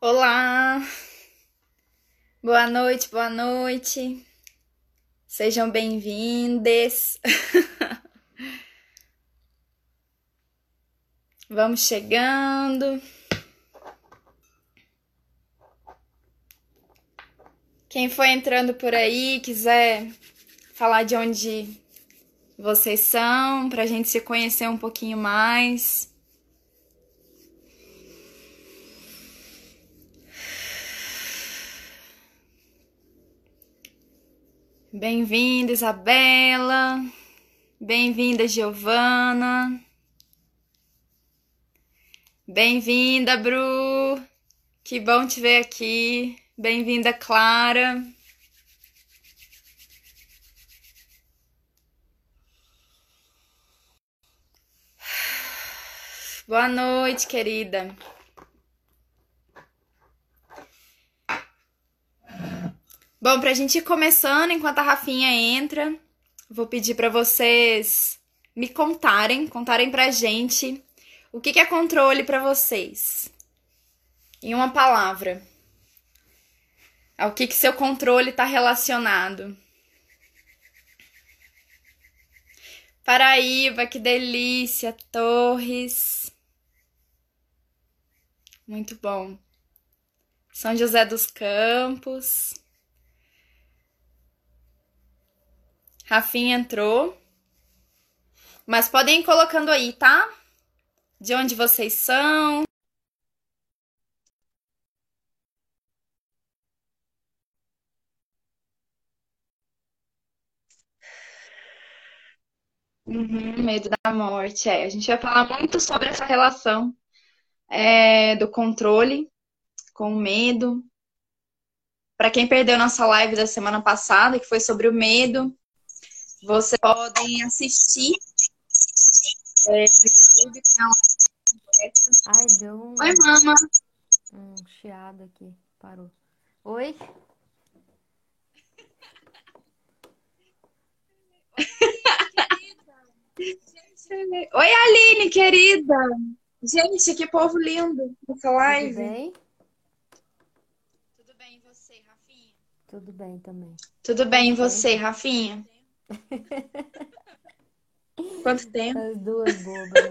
Olá! Boa noite, boa noite. Sejam bem-vindes. Vamos chegando. Quem for entrando por aí, quiser falar de onde vocês são, para a gente se conhecer um pouquinho mais. Bem-vinda, Isabela. Bem-vinda, Giovana. Bem-vinda, Bru. Que bom te ver aqui. Bem-vinda, Clara. Boa noite, querida. Bom, pra gente ir começando, enquanto a Rafinha entra, vou pedir para vocês me contarem, contarem pra gente o que, é controle para vocês. Em uma palavra. Ao que, que seu controle está relacionado. Paraíba, que delícia! Torres. Muito bom. São José dos Campos. Rafinha entrou. Mas podem ir colocando aí, tá? De onde vocês são. Uhum, medo da morte. É, a gente vai falar muito sobre essa relação é, do controle com o medo. Para quem perdeu nossa live da semana passada, que foi sobre o medo, vocês podem assistir é, no YouTube. Ai, deu um, Oi, mama. um chiado aqui. Parou. Oi? Oi, Aline, querida. Gente, que povo lindo Tudo live. bem? Tudo bem, e você, Rafinha? Tudo bem também. Tudo bem, e Bem. você, Rafinha? Quanto tempo? As duas bobas, né?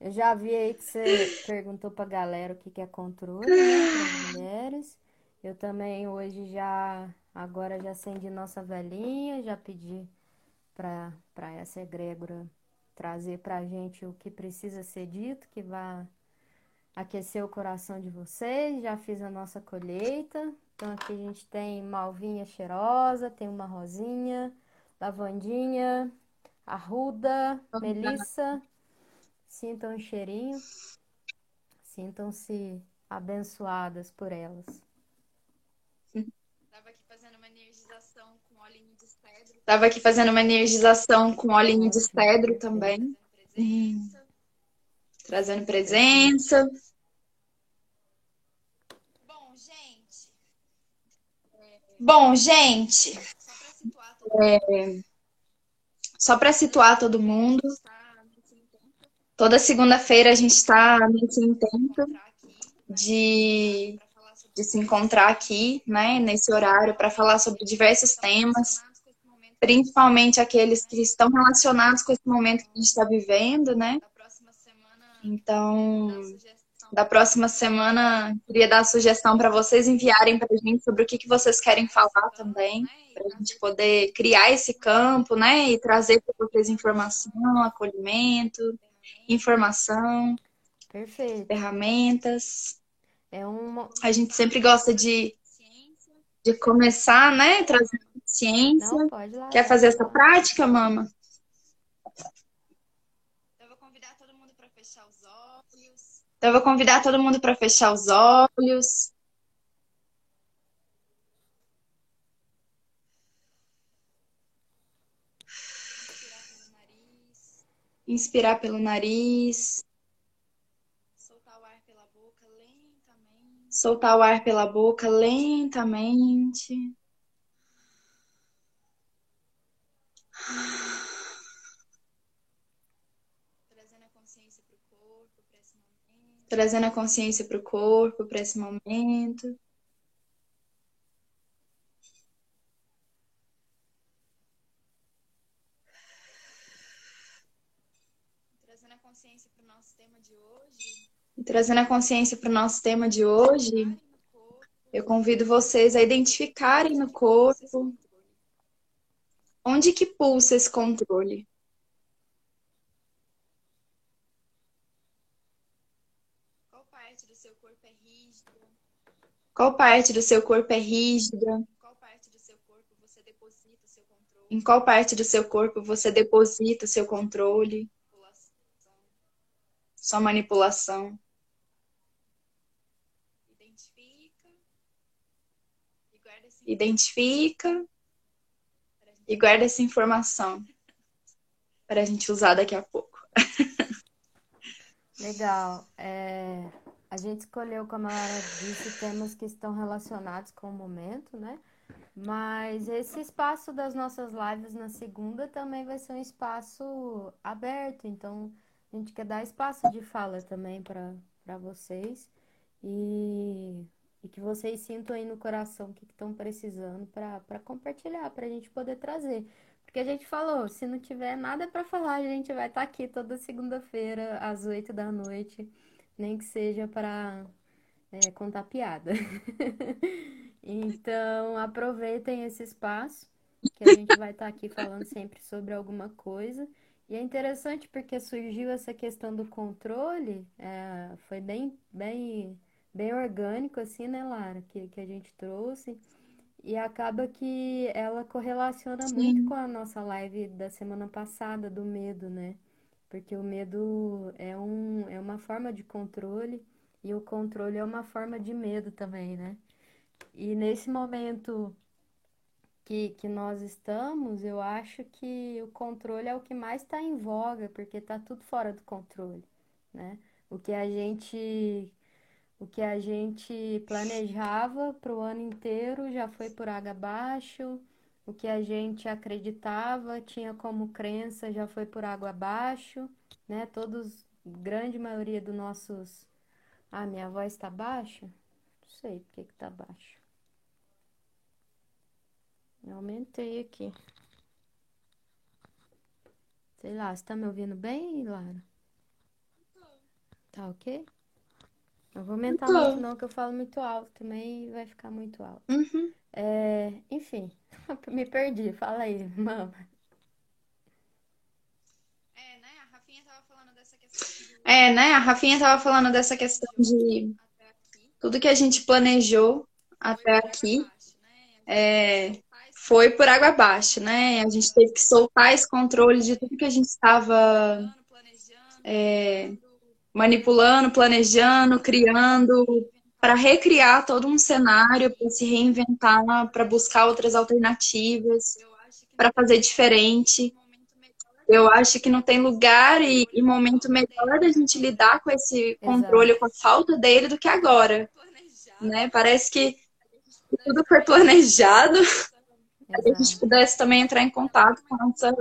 Eu já vi aí que você perguntou pra galera o que que é controle, né, para mulheres. Eu também hoje já, agora já acendi nossa velhinha, já pedi pra, pra essa egrégora trazer pra gente o que precisa ser dito, que vai aquecer o coração de vocês. Já fiz a nossa colheita. Então aqui a gente tem malvinha cheirosa, tem uma rosinha, lavandinha, arruda, melissa. Sintam o cheirinho, sintam-se abençoadas por elas. Tava aqui fazendo uma energização com olhinho de cedro. Tava aqui fazendo uma energização com olhinho de cedro também. Hum, Trazendo presença. Bom, gente. Bom, gente. É, Só para situar todo mundo, toda segunda-feira a gente está nesse intento de, de se encontrar aqui, né, nesse horário, para falar sobre diversos temas, principalmente aqueles que estão relacionados com esse momento que a gente está vivendo, né? Então, da próxima semana, queria dar a sugestão para vocês enviarem para a gente sobre o que, que vocês querem falar também, para a gente poder criar esse campo, né? E trazer para vocês informação, acolhimento, informação, Perfeito. ferramentas. É uma. A gente sempre gosta de, de começar, né? Trazendo ciência. Não, pode lá. Quer fazer essa prática, mama? Eu vou convidar todo mundo para fechar os olhos. Então, eu vou convidar todo mundo para fechar os olhos. Inspirar pelo nariz. Soltar o ar pela boca lentamente. Soltar o ar pela boca lentamente. Trazendo a consciência para o corpo, para esse momento. trazendo a consciência para o nosso tema de hoje. E trazendo a consciência para o nosso tema de hoje, eu convido vocês a identificarem no corpo onde que pulsa esse controle. Qual parte do seu corpo é rígida? Em qual parte do seu corpo você deposita o seu controle? Sua manipulação. Identifica e guarda essa informação para a gente usar daqui a pouco. Legal. É, a gente escolheu, como a Lara disse, temas que estão relacionados com o momento, né? Mas esse espaço das nossas lives na segunda também vai ser um espaço aberto, então a gente quer dar espaço de fala também para vocês e, e que vocês sintam aí no coração o que estão precisando para compartilhar, para a gente poder trazer. Porque a gente falou, se não tiver nada para falar, a gente vai estar tá aqui toda segunda-feira às oito da noite nem que seja para é, contar piada. então, aproveitem esse espaço, que a gente vai estar tá aqui falando sempre sobre alguma coisa. E é interessante porque surgiu essa questão do controle, é, foi bem, bem, bem orgânico, assim, né, Lara, que, que a gente trouxe. E acaba que ela correlaciona Sim. muito com a nossa live da semana passada, do medo, né? Porque o medo é, um, é uma forma de controle e o controle é uma forma de medo também, né? E nesse momento que, que nós estamos, eu acho que o controle é o que mais está em voga, porque está tudo fora do controle, né? O que a gente o que a gente planejava para o ano inteiro já foi por água abaixo o que a gente acreditava, tinha como crença, já foi por água abaixo, né? Todos, grande maioria dos nossos. Ah, minha voz está baixa? Não sei por que que tá baixa. Eu aumentei aqui. Sei lá, você tá me ouvindo bem, Lara? Tá ok? Não vou aumentar muito não, que eu falo muito alto também vai ficar muito alto. Uhum. É, enfim, me perdi. Fala aí, mama. É, né? A Rafinha tava falando dessa questão de... É, né? A Rafinha tava falando dessa questão de tudo que a gente planejou até aqui é, foi por água abaixo, né? A gente teve que soltar esse controle de tudo que a gente estava é, manipulando, planejando, criando, para recriar todo um cenário, para se reinventar, para buscar outras alternativas, para fazer diferente. Eu acho que não tem lugar e, e, momento melhor da gente lidar com esse controle, Exato. com a falta dele, do que agora. Né? Parece que tudo foi planejado. Exato. A gente pudesse também entrar em contato com essa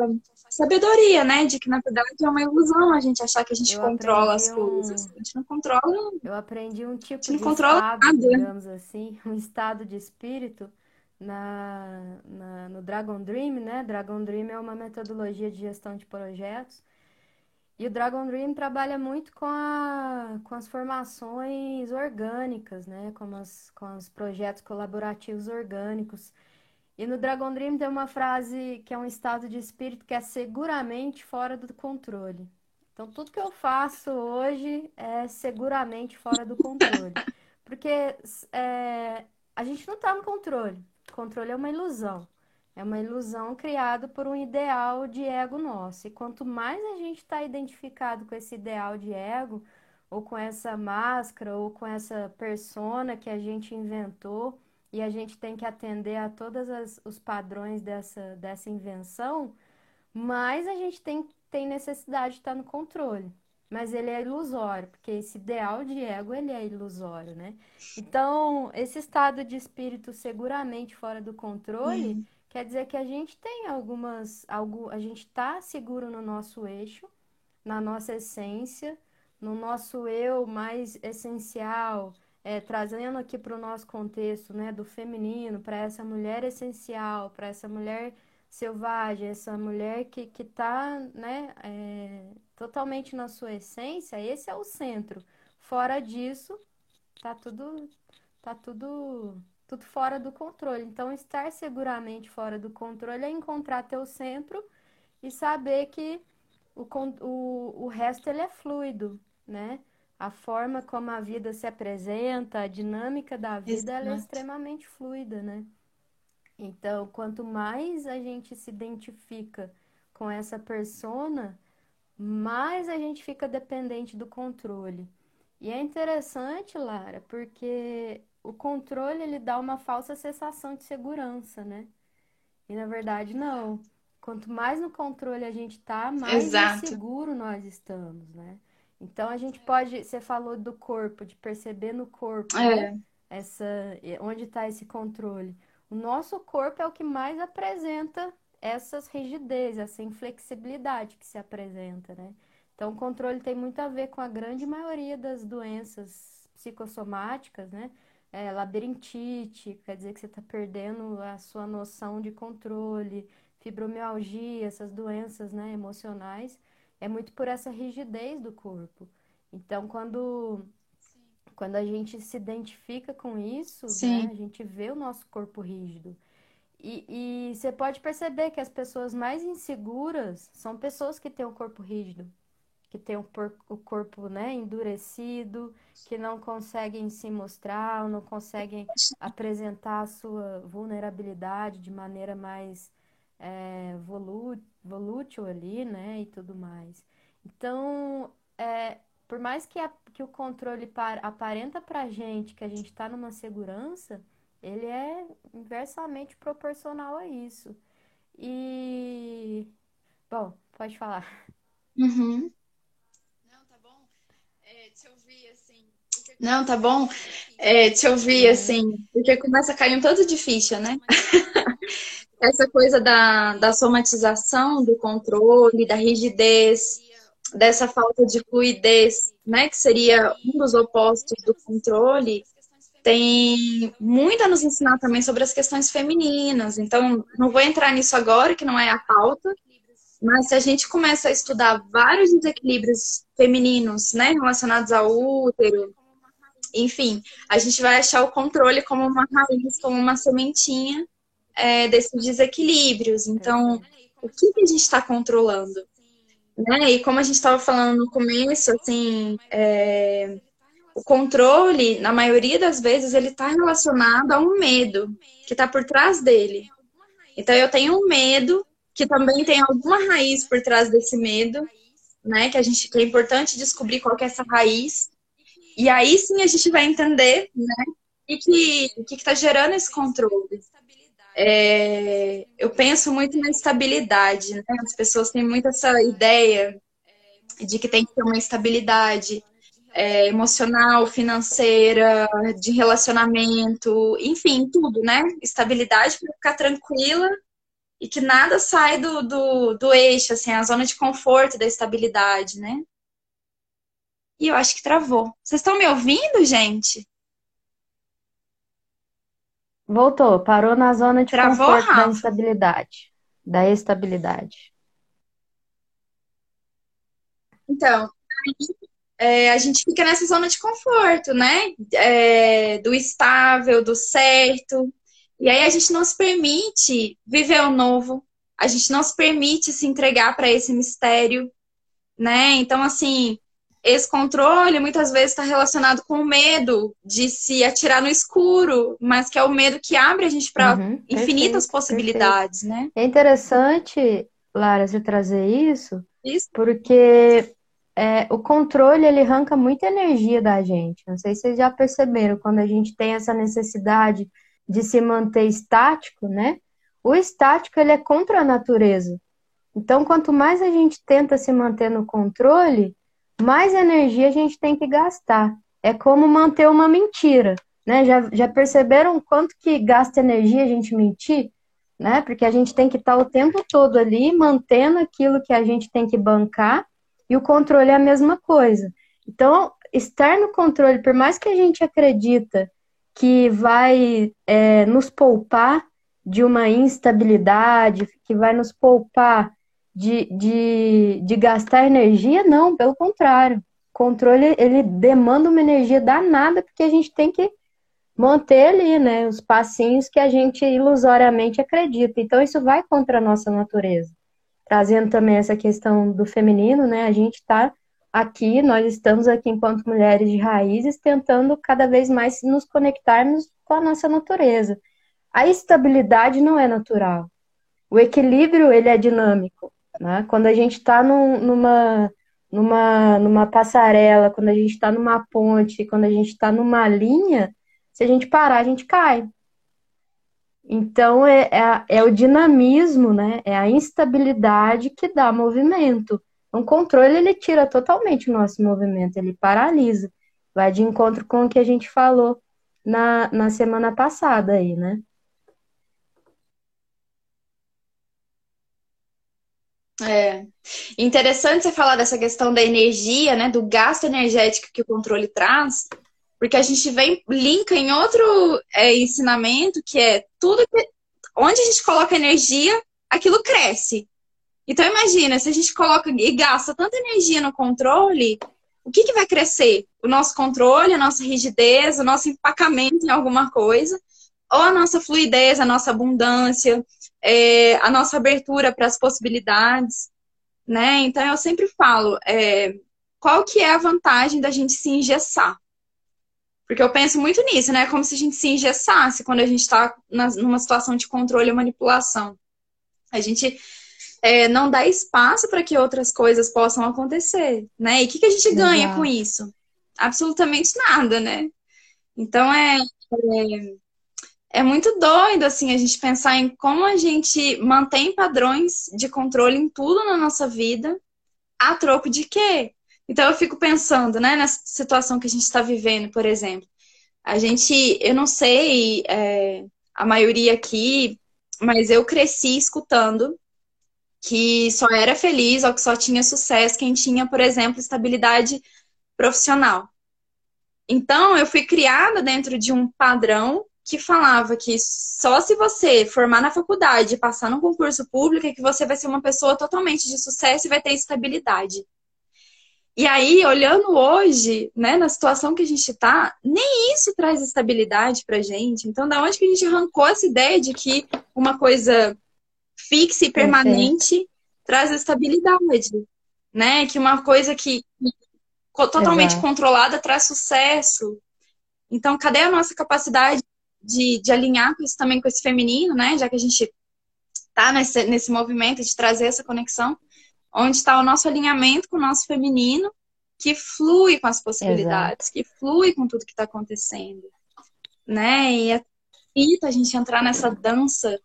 sabedoria, né? De que na verdade é uma ilusão a gente achar que a gente eu controla as coisas. A gente não controla. Eu aprendi um tipo de estado, nada. digamos assim, um estado de espírito na, na, no Dragon Dream, né? Dragon Dream é uma metodologia de gestão de projetos. E o Dragon Dream trabalha muito com, a, com as formações orgânicas, né? Com, as, com os projetos colaborativos orgânicos. E no Dragon Dream tem uma frase que é um estado de espírito que é seguramente fora do controle. Então, tudo que eu faço hoje é seguramente fora do controle. Porque é, a gente não está no controle. O controle é uma ilusão. É uma ilusão criada por um ideal de ego nosso. E quanto mais a gente está identificado com esse ideal de ego, ou com essa máscara, ou com essa persona que a gente inventou, e a gente tem que atender a todos os padrões dessa, dessa invenção, mas a gente tem, tem necessidade de estar no controle. Mas ele é ilusório, porque esse ideal de ego ele é ilusório, né? Então, esse estado de espírito seguramente fora do controle uhum. quer dizer que a gente tem algumas. Algo, a gente está seguro no nosso eixo, na nossa essência, no nosso eu mais essencial, é, trazendo aqui para o nosso contexto, né, do feminino, para essa mulher essencial, para essa mulher selvagem, essa mulher que está, né, é, totalmente na sua essência, esse é o centro. Fora disso, tá tudo, tá tudo, tudo fora do controle. Então, estar seguramente fora do controle é encontrar teu centro e saber que o, o, o resto ele é fluido, né? A forma como a vida se apresenta, a dinâmica da vida, ela é extremamente fluida, né? Então, quanto mais a gente se identifica com essa persona, mais a gente fica dependente do controle. E é interessante, Lara, porque o controle ele dá uma falsa sensação de segurança, né? E na verdade não. Quanto mais no controle a gente tá, mais Exato. inseguro nós estamos, né? Então a gente pode, você falou do corpo, de perceber no corpo, é. né? Essa, onde está esse controle. O nosso corpo é o que mais apresenta essas rigidez, essa inflexibilidade que se apresenta, né? Então, o controle tem muito a ver com a grande maioria das doenças psicossomáticas, né? É, labirintite, quer dizer que você está perdendo a sua noção de controle, fibromialgia, essas doenças, né, emocionais, é muito por essa rigidez do corpo. Então, quando quando a gente se identifica com isso, né, a gente vê o nosso corpo rígido. E, e você pode perceber que as pessoas mais inseguras são pessoas que têm o corpo rígido, que têm o, o corpo né, endurecido, que não conseguem se mostrar, não conseguem apresentar a sua vulnerabilidade de maneira mais é, volútil ali, né, e tudo mais. Então, é, por mais que, a, que o controle par, aparenta pra gente que a gente está numa segurança, ele é inversamente proporcional a isso. E. Bom, pode falar. Uhum. Não, tá bom. É, te ouvir assim. Não, tá bom. É, te ouvir assim, porque começa a cair um todo de ficha, né? Essa coisa da, da somatização, do controle, da rigidez, dessa falta de fluidez, né? Que seria um dos opostos do controle tem muito a nos ensinar também sobre as questões femininas. Então, não vou entrar nisso agora, que não é a pauta, mas se a gente começa a estudar vários desequilíbrios femininos, né, relacionados ao útero, enfim, a gente vai achar o controle como uma raiz, como uma sementinha é, desses desequilíbrios. Então, o que, que a gente está controlando? Né? E como a gente estava falando no começo, assim, é, o controle, na maioria das vezes, ele está relacionado a um medo que está por trás dele. Então, eu tenho um medo que também tem alguma raiz por trás desse medo, né? Que a gente que é importante descobrir qual é essa raiz. E aí sim a gente vai entender, né? E que que está gerando esse controle. É, eu penso muito na estabilidade, né? As pessoas têm muito essa ideia de que tem que ter uma estabilidade é, emocional, financeira, de relacionamento, enfim, tudo, né? Estabilidade para ficar tranquila e que nada sai do, do, do eixo, assim, a zona de conforto da estabilidade, né? E eu acho que travou. Vocês estão me ouvindo, gente? Voltou, parou na zona de Travou, conforto Rafa. da instabilidade, da estabilidade. Então, é, a gente fica nessa zona de conforto, né? É, do estável, do certo. E aí a gente não se permite viver o novo, a gente não se permite se entregar para esse mistério, né? Então, assim, esse controle muitas vezes está relacionado com o medo de se atirar no escuro, mas que é o medo que abre a gente para uhum, infinitas perfeito, possibilidades, perfeito. né? É interessante, Lara, você trazer isso, isso. porque é, o controle ele arranca muita energia da gente. Não sei se vocês já perceberam, quando a gente tem essa necessidade de se manter estático, né? O estático ele é contra a natureza. Então, quanto mais a gente tenta se manter no controle, mais energia a gente tem que gastar. É como manter uma mentira, né? Já, já perceberam quanto que gasta energia a gente mentir? Né? Porque a gente tem que estar o tempo todo ali mantendo aquilo que a gente tem que bancar e o controle é a mesma coisa. Então, estar no controle, por mais que a gente acredita que vai é, nos poupar de uma instabilidade, que vai nos poupar de, de, de gastar energia, não, pelo contrário. O controle, ele demanda uma energia danada, porque a gente tem que manter ali, né, os passinhos que a gente ilusoriamente acredita. Então, isso vai contra a nossa natureza. Trazendo também essa questão do feminino, né, a gente está aqui, nós estamos aqui enquanto mulheres de raízes, tentando cada vez mais nos conectarmos com a nossa natureza. A estabilidade não é natural. O equilíbrio, ele é dinâmico. Né? Quando a gente está num, numa, numa, numa passarela, quando a gente está numa ponte, quando a gente está numa linha, se a gente parar, a gente cai. Então, é, é, é, o dinamismo, né? É a instabilidade que dá movimento. O controle, ele tira totalmente o nosso movimento, ele paralisa. Vai de encontro com o que a gente falou na, na semana passada aí, né? É. Interessante você falar dessa questão da energia, né? Do gasto energético que o controle traz, porque a gente vem, linka em outro é, ensinamento, que é tudo que. Onde a gente coloca energia, aquilo cresce. Então imagina, se a gente coloca e gasta tanta energia no controle, o que, que vai crescer? O nosso controle, a nossa rigidez, o nosso empacamento em alguma coisa, ou a nossa fluidez, a nossa abundância, é, a nossa abertura para as possibilidades, né? Então eu sempre falo, é, qual que é a vantagem da gente se engessar? Porque eu penso muito nisso, né? Como se a gente se engessasse quando a gente está numa situação de controle e manipulação. A gente é, não dá espaço para que outras coisas possam acontecer, né? E o que, que a gente ganha Exato. com isso? Absolutamente nada, né? Então é, é, é muito doido assim a gente pensar em como a gente mantém padrões de controle em tudo na nossa vida, a troco de quê? Então eu fico pensando, né, nessa situação que a gente está vivendo, por exemplo. A gente, eu não sei, é, a maioria aqui, mas eu cresci escutando que só era feliz ou que só tinha sucesso quem tinha, por exemplo, estabilidade profissional. Então, eu fui criada dentro de um padrão que falava que só se você formar na faculdade e passar num concurso público é que você vai ser uma pessoa totalmente de sucesso e vai ter estabilidade. E aí, olhando hoje, né, na situação que a gente está, nem isso traz estabilidade pra gente. Então, da onde que a gente arrancou essa ideia de que uma coisa fixa e permanente Perfeito. traz estabilidade, né? Que uma coisa que totalmente Exato. controlada traz sucesso. Então, cadê a nossa capacidade de, de alinhar com isso também com esse feminino, né? Já que a gente tá nesse, nesse movimento de trazer essa conexão onde está o nosso alinhamento com o nosso feminino, que flui com as possibilidades, Exato. que flui com tudo que está acontecendo, né? E é a gente entrar nessa dança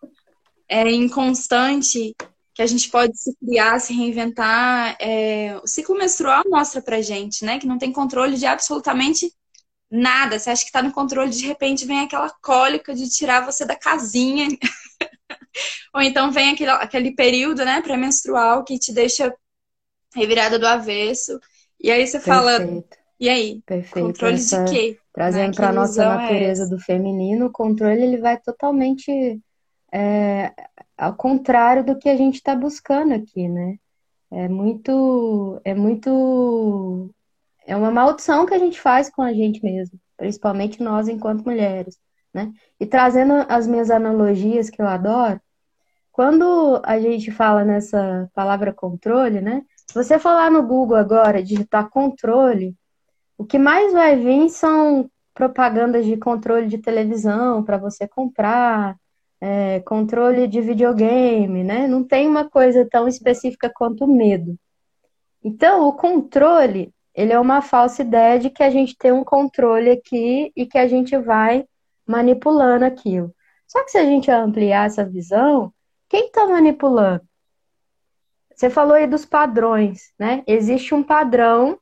é, inconstante que a gente pode se criar, se reinventar. É, o ciclo menstrual mostra pra gente, né? Que não tem controle de absolutamente nada. Você acha que tá no controle, de repente vem aquela cólica de tirar você da casinha Ou então vem aquele, aquele período, né, pré-menstrual que te deixa revirada do avesso. E aí você Perfeito. fala, e aí? Perfeito. Controle Essa, de quê? Trazendo né? para a nossa é natureza é do feminino, o controle ele vai totalmente é, ao contrário do que a gente está buscando aqui, né? É muito, é muito, é uma maldição que a gente faz com a gente mesmo, principalmente nós enquanto mulheres, né? E trazendo as minhas analogias que eu adoro, quando a gente fala nessa palavra controle, né? Se você falar no Google agora, digitar controle, o que mais vai vir são propagandas de controle de televisão para você comprar, é, controle de videogame, né? Não tem uma coisa tão específica quanto o medo. Então, o controle, ele é uma falsa ideia de que a gente tem um controle aqui e que a gente vai manipulando aquilo. Só que se a gente ampliar essa visão, quem está manipulando? Você falou aí dos padrões, né? Existe um padrão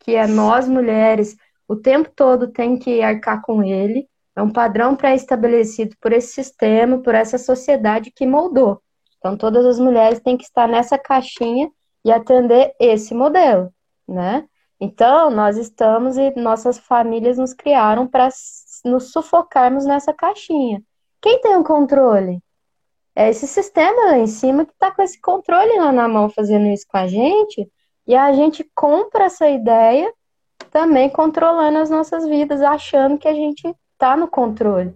que é nós mulheres o tempo todo tem que arcar com ele. É um padrão pré-estabelecido por esse sistema, por essa sociedade que moldou. Então todas as mulheres têm que estar nessa caixinha e atender esse modelo, né? Então, nós estamos e nossas famílias nos criaram para nos sufocarmos nessa caixinha. Quem tem o controle? É esse sistema lá em cima que está com esse controle lá na mão fazendo isso com a gente, e a gente compra essa ideia também controlando as nossas vidas, achando que a gente está no controle.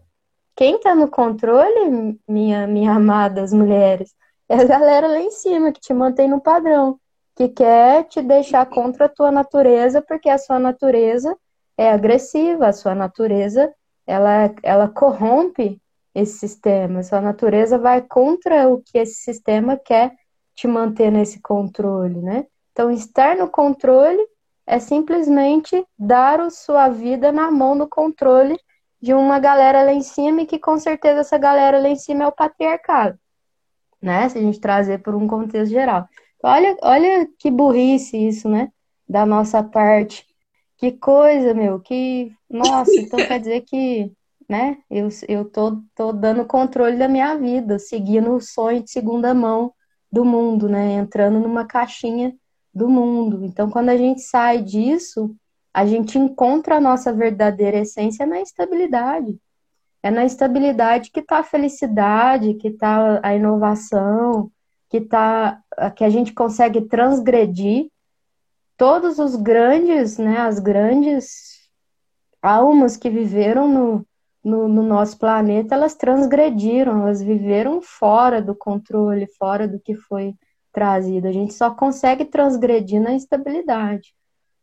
Quem está no controle, minha, minha amadas mulheres, é a galera lá em cima que te mantém no padrão, que quer te deixar contra a tua natureza, porque a sua natureza é agressiva, a sua natureza ela, ela corrompe esse sistema, a sua natureza vai contra o que esse sistema quer te manter nesse controle, né? Então, estar no controle é simplesmente dar a sua vida na mão do controle de uma galera lá em cima e que com certeza essa galera lá em cima é o patriarcado, né? Se a gente trazer por um contexto geral. Olha, olha que burrice isso, né? Da nossa parte. Que coisa, meu, que. Nossa, então quer dizer que, né? Eu, eu tô, tô dando controle da minha vida, seguindo o sonho de segunda mão do mundo, né? Entrando numa caixinha do mundo. Então, quando a gente sai disso, a gente encontra a nossa verdadeira essência na estabilidade. É na estabilidade que está a felicidade, que está a inovação, que tá que a gente consegue transgredir todos os grandes, né, as grandes almas que viveram no, no, no, nosso planeta, elas transgrediram, elas viveram fora do controle, fora do que foi trazido. A gente só consegue transgredir na estabilidade.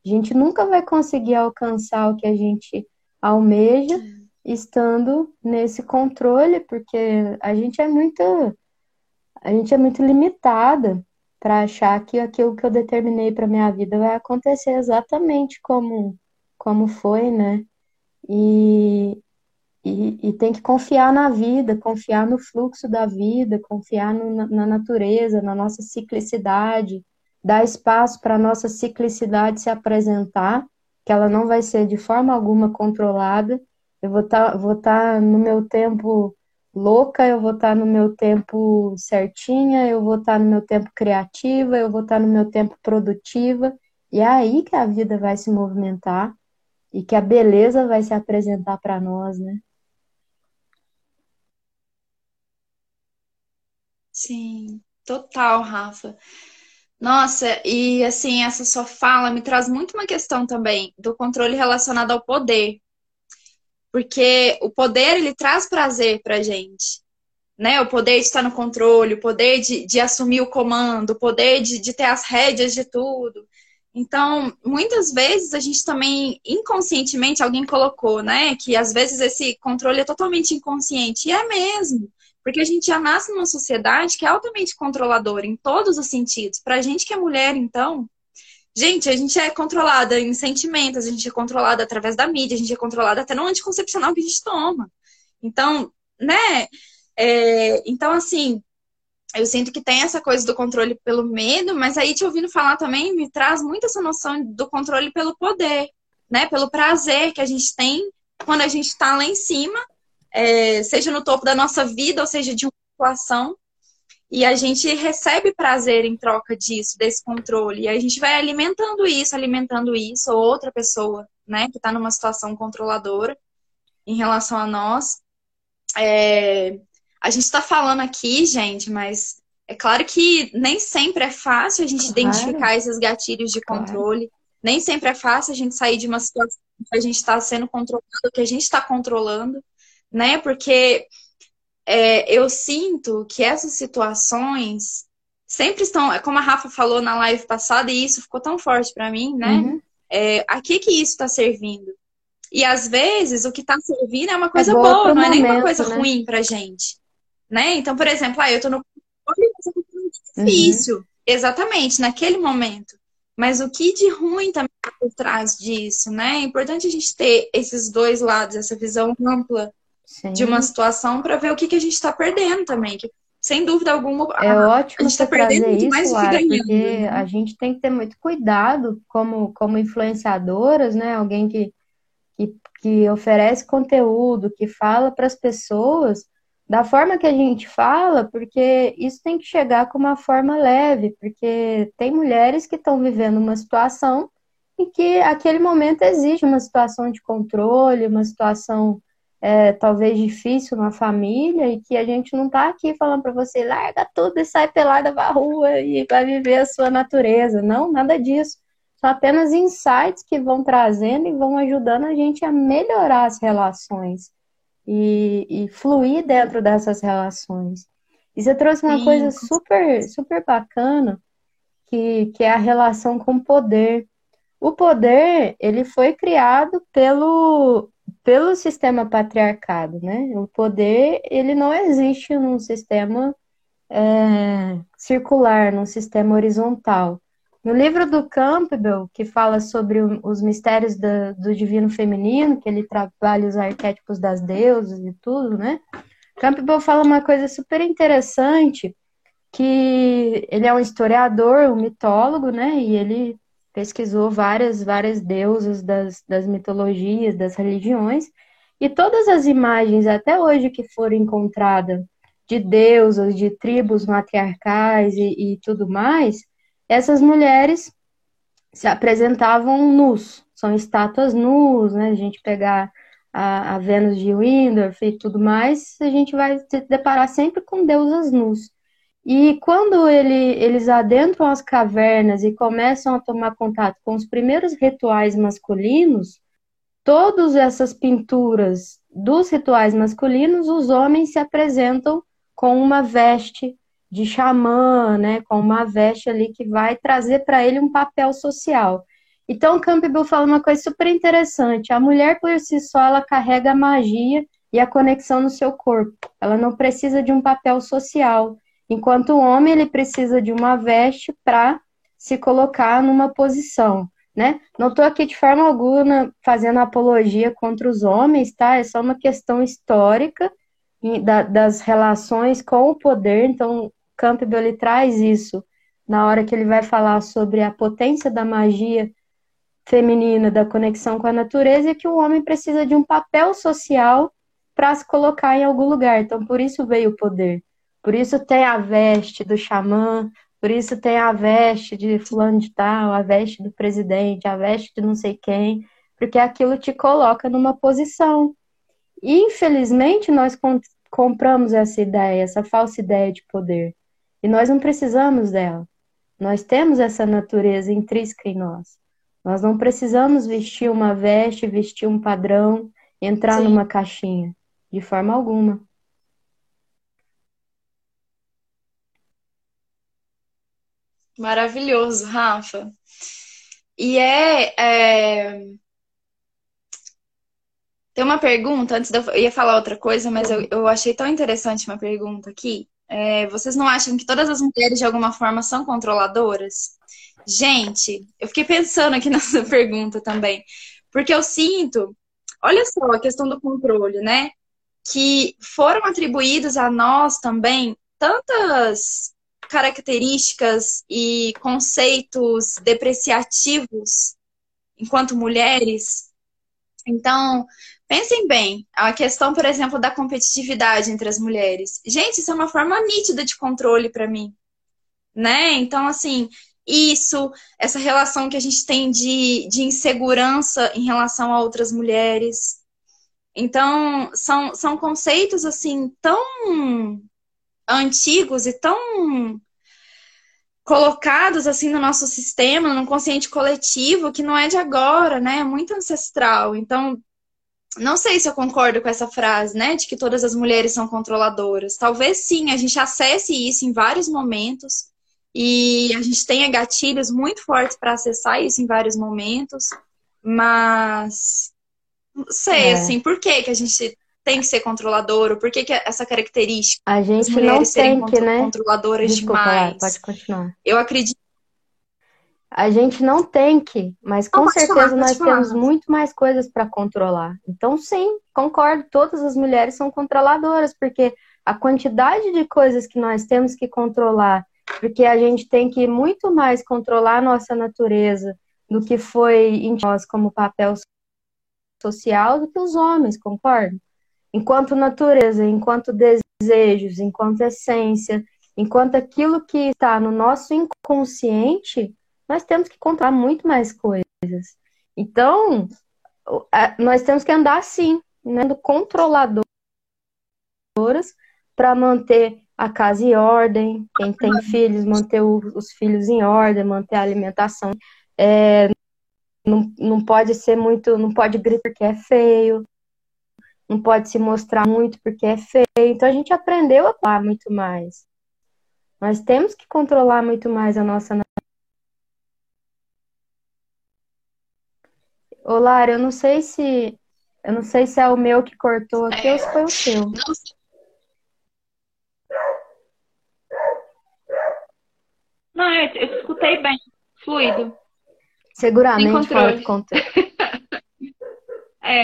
A gente nunca vai conseguir alcançar o que a gente almeja estando nesse controle, porque a gente é muito a gente é muito limitada para achar que aquilo que eu determinei para minha vida vai acontecer exatamente como como foi, né? E, e, e, tem que confiar na vida, confiar no fluxo da vida, confiar no, na, na natureza, na nossa ciclicidade, dar espaço para a nossa ciclicidade se apresentar, que ela não vai ser de forma alguma controlada. Eu vou estar tá, vou tá no meu tempo louca, eu vou estar tá no meu tempo certinha, eu vou estar tá no meu tempo criativa, eu vou estar tá no meu tempo produtiva. E é aí que a vida vai se movimentar e que a beleza vai se apresentar para nós, né? Sim, total, Rafa. Nossa, e assim, essa sua fala me traz muito uma questão também do controle relacionado ao poder. Porque o poder, ele traz prazer pra gente. Né? O poder de estar no controle, o poder de, de assumir o comando, o poder de, de ter as rédeas de tudo. Então, muitas vezes a gente também, inconscientemente, alguém colocou, né? Que às vezes esse controle é totalmente inconsciente. E é mesmo. Porque a gente já nasce numa sociedade que é altamente controladora em todos os sentidos. Pra gente que é mulher, então, gente, a gente é controlada em sentimentos, a gente é controlada através da mídia, a gente é controlada até no anticoncepcional que a gente toma. Então, né? É, então, assim, eu sinto que tem essa coisa do controle pelo medo, mas aí te ouvindo falar também me traz muito essa noção do controle pelo poder, né? Pelo prazer que a gente tem quando a gente está lá em cima é, seja no topo da nossa vida, ou seja, de uma situação. E a gente recebe prazer em troca disso, desse controle. E a gente vai alimentando isso, alimentando isso, ou outra pessoa, né, que está numa situação controladora em relação a nós. É... A gente está falando aqui, gente, mas é claro que nem sempre é fácil a gente claro. identificar esses gatilhos de controle. Claro. Nem sempre é fácil a gente sair de uma situação que a gente está sendo controlado, que a gente está controlando né? Porque é, eu sinto que essas situações sempre estão, é como a Rafa falou na live passada, e isso ficou tão forte para mim, né? Uhum. É, a que que isso está servindo? E às vezes o que está servindo é uma coisa é boa, boa não é nem uma coisa né? ruim pra gente. Né? Então, por exemplo, ah, eu tô no uhum. difícil. Uhum. Exatamente, naquele momento. Mas o que de ruim também tá por trás disso, né? É importante a gente ter esses dois lados, essa visão ampla Sim. de uma situação para ver o que, que a gente está perdendo também. Que, sem dúvida alguma, é a, ótimo a gente está perdendo muito isso, mais do que ganhando. Porque né? a gente tem que ter muito cuidado como, como influenciadoras, né? Alguém que, que, que oferece conteúdo, que fala para as pessoas da forma que a gente fala, porque isso tem que chegar com uma forma leve, porque tem mulheres que estão vivendo uma situação e que aquele momento exige uma situação de controle, uma situação é, talvez difícil na família e que a gente não está aqui falando para você larga tudo e sai pelada para a rua e vai viver a sua natureza. Não, nada disso. São apenas insights que vão trazendo e vão ajudando a gente a melhorar as relações e, e fluir dentro dessas relações. E você trouxe uma Sim. coisa super, super bacana, que, que é a relação com o poder. O poder, ele foi criado pelo, pelo sistema patriarcado, né? O poder, ele não existe num sistema é, circular, num sistema horizontal. No livro do Campbell, que fala sobre os mistérios do, do divino feminino, que ele trabalha os arquétipos das deusas e tudo, né? Campbell fala uma coisa super interessante, que ele é um historiador, um mitólogo, né? E ele pesquisou várias, várias deusas das, das mitologias, das religiões, e todas as imagens até hoje que foram encontradas de deusas, de tribos matriarcais e, e tudo mais, essas mulheres se apresentavam nus, são estátuas nus, né? A gente pegar a, a Vênus de Windorf e tudo mais, a gente vai se deparar sempre com deusas nus. E quando ele, eles adentram as cavernas e começam a tomar contato com os primeiros rituais masculinos, todas essas pinturas dos rituais masculinos, os homens se apresentam com uma veste de xamã, né, com uma veste ali que vai trazer para ele um papel social. Então, Campbell fala uma coisa super interessante: a mulher por si só ela carrega a magia e a conexão no seu corpo. Ela não precisa de um papel social. Enquanto o homem ele precisa de uma veste para se colocar numa posição, né? Não estou aqui de forma alguma fazendo apologia contra os homens, tá? É só uma questão histórica das relações com o poder. Então, Campbell ele traz isso na hora que ele vai falar sobre a potência da magia feminina, da conexão com a natureza, e que o homem precisa de um papel social para se colocar em algum lugar. Então, por isso veio o poder. Por isso tem a veste do xamã, por isso tem a veste de fulano de tal, a veste do presidente, a veste de não sei quem, porque aquilo te coloca numa posição. E, infelizmente, nós compramos essa ideia, essa falsa ideia de poder. E nós não precisamos dela. Nós temos essa natureza intrínseca em nós. Nós não precisamos vestir uma veste, vestir um padrão, entrar Sim. numa caixinha, de forma alguma. Maravilhoso, Rafa. E é, é... Tem uma pergunta, antes de eu... ia falar outra coisa, mas eu, eu achei tão interessante uma pergunta aqui. É, vocês não acham que todas as mulheres, de alguma forma, são controladoras? Gente, eu fiquei pensando aqui nessa pergunta também. Porque eu sinto, olha só a questão do controle, né? Que foram atribuídos a nós também tantas características e conceitos depreciativos enquanto mulheres. Então, pensem bem, a questão, por exemplo, da competitividade entre as mulheres. Gente, isso é uma forma nítida de controle para mim. Né? Então, assim, isso, essa relação que a gente tem de, de insegurança em relação a outras mulheres. Então, são, são conceitos, assim, tão antigos e tão colocados assim no nosso sistema, no consciente coletivo, que não é de agora, né? É muito ancestral. Então, não sei se eu concordo com essa frase, né, de que todas as mulheres são controladoras. Talvez sim, a gente acesse isso em vários momentos e a gente tenha gatilhos muito fortes para acessar isso em vários momentos, mas não sei, é. assim, por que que a gente tem que ser controlador? Por que, que essa característica a gente não tem que, né? controladoras Desculpa, demais? Pode continuar. Eu acredito. A gente não tem que, mas com não, certeza falar, nós falar. temos muito mais coisas para controlar. Então, sim, concordo, todas as mulheres são controladoras, porque a quantidade de coisas que nós temos que controlar, porque a gente tem que muito mais controlar a nossa natureza do que foi em nós como papel social do que os homens, concordo? Enquanto natureza, enquanto desejos, enquanto essência, enquanto aquilo que está no nosso inconsciente, nós temos que contar muito mais coisas. Então, nós temos que andar assim, né, controladoras para manter a casa em ordem, quem tem filhos, manter os filhos em ordem, manter a alimentação. É, não, não pode ser muito, não pode gritar porque é feio, não pode se mostrar muito porque é feio. Então a gente aprendeu a falar muito mais. Nós temos que controlar muito mais a nossa Lara, eu não sei se eu não sei se é o meu que cortou aqui é. ou se foi o seu. Não, eu, eu escutei bem, fluido. Seguramente fora do controle. é.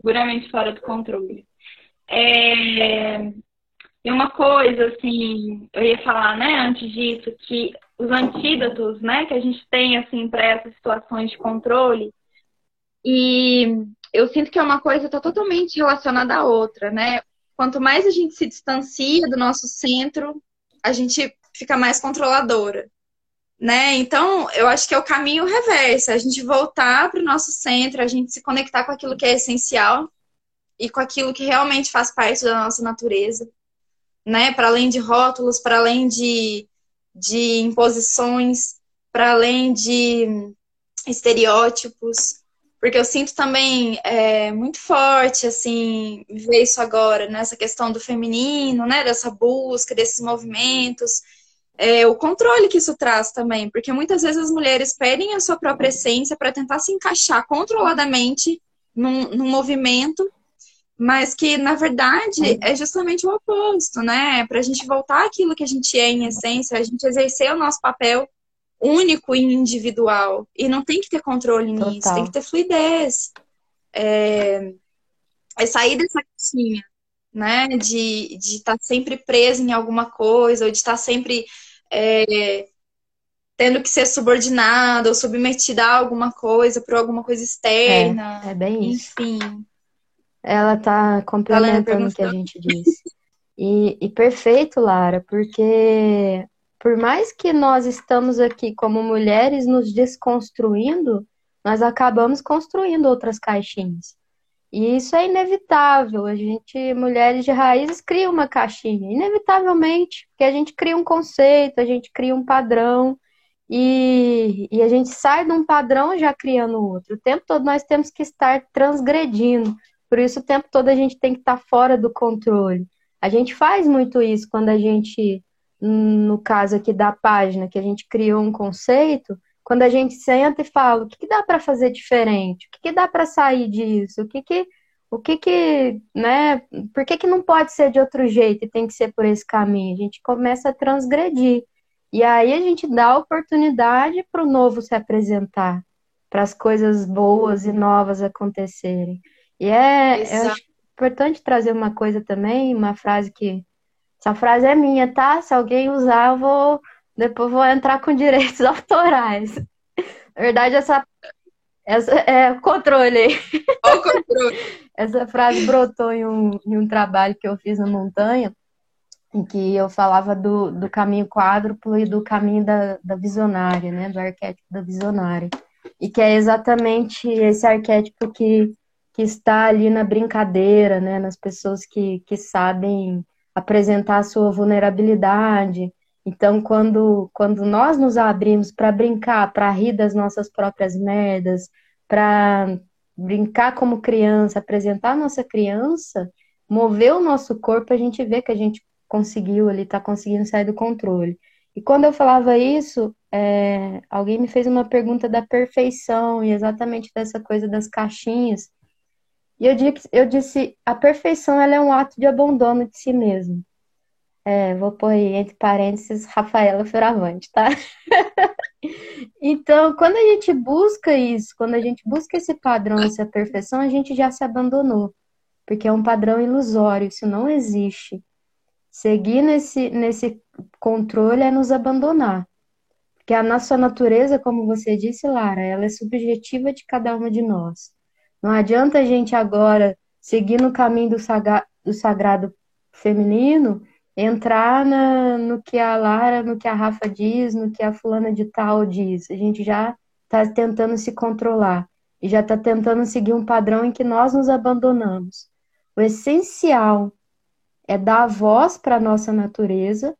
Seguramente fora do controle. É... E uma coisa, assim, eu ia falar, né, antes disso, que os antídotos, né, que a gente tem, assim, para essas situações de controle, e eu sinto que é uma coisa tá totalmente relacionada à outra, né? Quanto mais a gente se distancia do nosso centro, a gente fica mais controladora, né? Então, eu acho que é o caminho reverso, a gente voltar para o nosso centro, a gente se conectar com aquilo que é essencial e com aquilo que realmente faz parte da nossa natureza, né? Para além de rótulos, para além de, de imposições, para além de estereótipos, porque eu sinto também é, muito forte, assim, ver isso agora, nessa questão do feminino, né, dessa busca, desses movimentos, é, o controle que isso traz também, porque muitas vezes as mulheres pedem a sua própria essência para tentar se encaixar controladamente num, num movimento, mas que, na verdade, é justamente o oposto, né, para a gente voltar àquilo que a gente é em essência, a gente exercer o nosso papel único e individual. E não tem que ter controle Total. nisso, tem que ter fluidez. É, é sair dessa caixinha, né? De estar tá sempre preso em alguma coisa, ou de estar tá sempre é, tendo que ser subordinado ou submetida a alguma coisa por alguma coisa externa. É, é bem isso. Enfim. Ela está complementando o que a gente disse. E, e perfeito, Lara, porque por mais que nós estamos aqui como mulheres nos desconstruindo, nós acabamos construindo outras caixinhas. E isso é inevitável. A gente, mulheres de raízes, cria uma caixinha, inevitavelmente, porque a gente cria um conceito, a gente cria um padrão, e, e a gente sai de um padrão já criando outro. O tempo todo nós temos que estar transgredindo. Por isso, o tempo todo a gente tem que estar fora do controle. A gente faz muito isso quando a gente no caso aqui da página, que a gente criou um conceito, quando a gente senta e fala o que, que dá para fazer diferente, o que, que dá para sair disso, o que que, o que que, né, por que que não pode ser de outro jeito e tem que ser por esse caminho? A gente começa a transgredir. E aí a gente dá oportunidade para o novo se apresentar, para as coisas boas e novas acontecerem. E é, é importante trazer uma coisa também, uma frase que essa frase é minha, tá? Se alguém usar, eu vou. Depois vou entrar com direitos autorais. Na verdade, essa. essa é controle. O controle. essa frase brotou em um, em um trabalho que eu fiz na montanha, em que eu falava do, do caminho quádruplo e do caminho da, da visionária, né? Do arquétipo da visionária. E que é exatamente esse arquétipo que, que está ali na brincadeira, né? Nas pessoas que, que sabem apresentar a sua vulnerabilidade. Então, quando, quando nós nos abrimos para brincar, para rir das nossas próprias merdas, para brincar como criança, apresentar a nossa criança, mover o nosso corpo, a gente vê que a gente conseguiu ali, está conseguindo sair do controle. E quando eu falava isso, é, alguém me fez uma pergunta da perfeição e exatamente dessa coisa das caixinhas. E eu disse, eu disse, a perfeição ela é um ato de abandono de si mesmo. É, vou pôr aí, entre parênteses, Rafaela Fioravante, tá? então, quando a gente busca isso, quando a gente busca esse padrão, essa perfeição, a gente já se abandonou. Porque é um padrão ilusório, isso não existe. Seguir nesse, nesse controle é nos abandonar. Porque a nossa natureza, como você disse, Lara, ela é subjetiva de cada uma de nós. Não adianta a gente agora seguir no caminho do, sagra do sagrado feminino entrar na, no que a Lara, no que a Rafa diz, no que a fulana de tal diz. A gente já está tentando se controlar e já está tentando seguir um padrão em que nós nos abandonamos. O essencial é dar voz para a nossa natureza,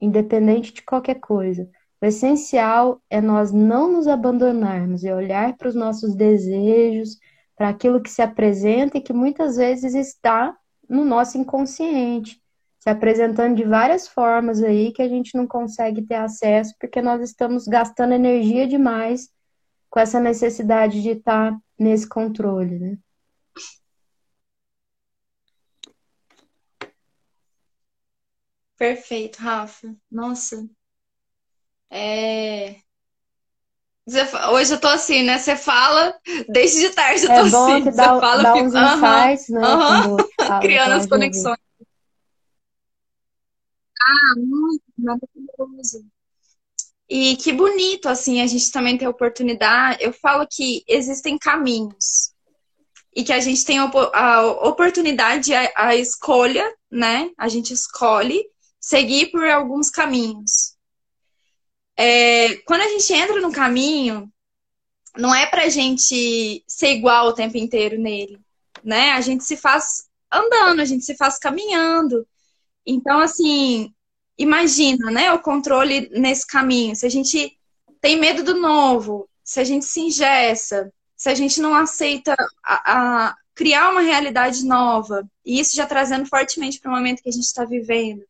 independente de qualquer coisa. O essencial é nós não nos abandonarmos e olhar para os nossos desejos, para aquilo que se apresenta e que muitas vezes está no nosso inconsciente, se apresentando de várias formas aí que a gente não consegue ter acesso porque nós estamos gastando energia demais com essa necessidade de estar nesse controle, né? Perfeito, Rafa. Nossa. É... Hoje eu tô assim, né? Você fala, desde de tarde eu tô é bom assim. Que dá, Você fala, dá eu uns insights, né? fala, criando as conexões. Ah, muito maravilhoso. E que bonito, assim, a gente também ter oportunidade. Eu falo que existem caminhos e que a gente tem a oportunidade, a, a escolha, né? A gente escolhe seguir por alguns caminhos. É, quando a gente entra no caminho, não é pra gente ser igual o tempo inteiro nele, né? A gente se faz andando, a gente se faz caminhando. Então, assim, imagina, né, o controle nesse caminho. Se a gente tem medo do novo, se a gente se ingessa, se a gente não aceita a, a criar uma realidade nova, e isso já trazendo fortemente para o momento que a gente está vivendo,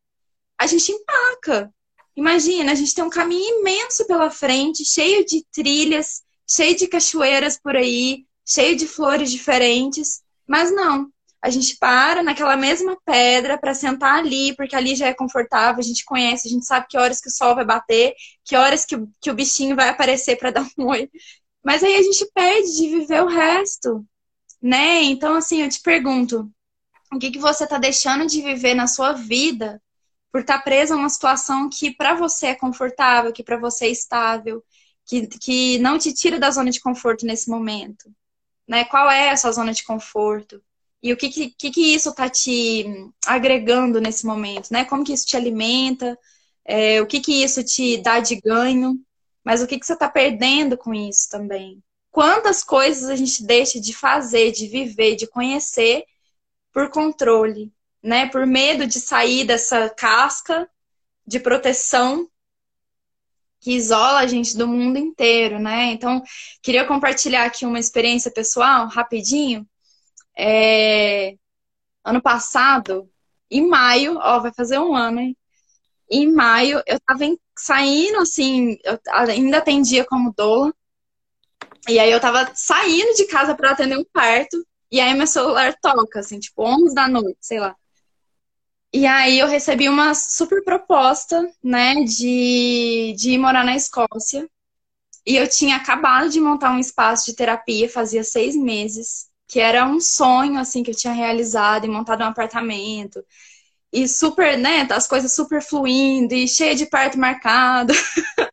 a gente empaca. Imagina, a gente tem um caminho imenso pela frente, cheio de trilhas, cheio de cachoeiras por aí, cheio de flores diferentes, mas não. A gente para naquela mesma pedra para sentar ali, porque ali já é confortável, a gente conhece, a gente sabe que horas que o sol vai bater, que horas que o, que o bichinho vai aparecer para dar um oi. Mas aí a gente perde de viver o resto, né? Então, assim, eu te pergunto, o que, que você está deixando de viver na sua vida por estar tá presa a uma situação que para você é confortável, que para você é estável, que, que não te tira da zona de conforto nesse momento. Né? Qual é essa zona de conforto? E o que, que, que isso está te agregando nesse momento? Né? Como que isso te alimenta? É, o que, que isso te dá de ganho? Mas o que, que você está perdendo com isso também? Quantas coisas a gente deixa de fazer, de viver, de conhecer por controle? né? Por medo de sair dessa casca de proteção que isola a gente do mundo inteiro, né? Então, queria compartilhar aqui uma experiência pessoal, rapidinho. É... Ano passado, em maio, ó, vai fazer um ano, hein? Em maio, eu tava saindo, assim, eu ainda atendia como doula. E aí eu tava saindo de casa para atender um parto. E aí meu celular toca, assim, tipo, 11 da noite, sei lá. E aí eu recebi uma super proposta, né, de, de ir morar na Escócia. E eu tinha acabado de montar um espaço de terapia, fazia seis meses, que era um sonho, assim, que eu tinha realizado e montado um apartamento. E super, né, as coisas super fluindo e cheia de parto marcado.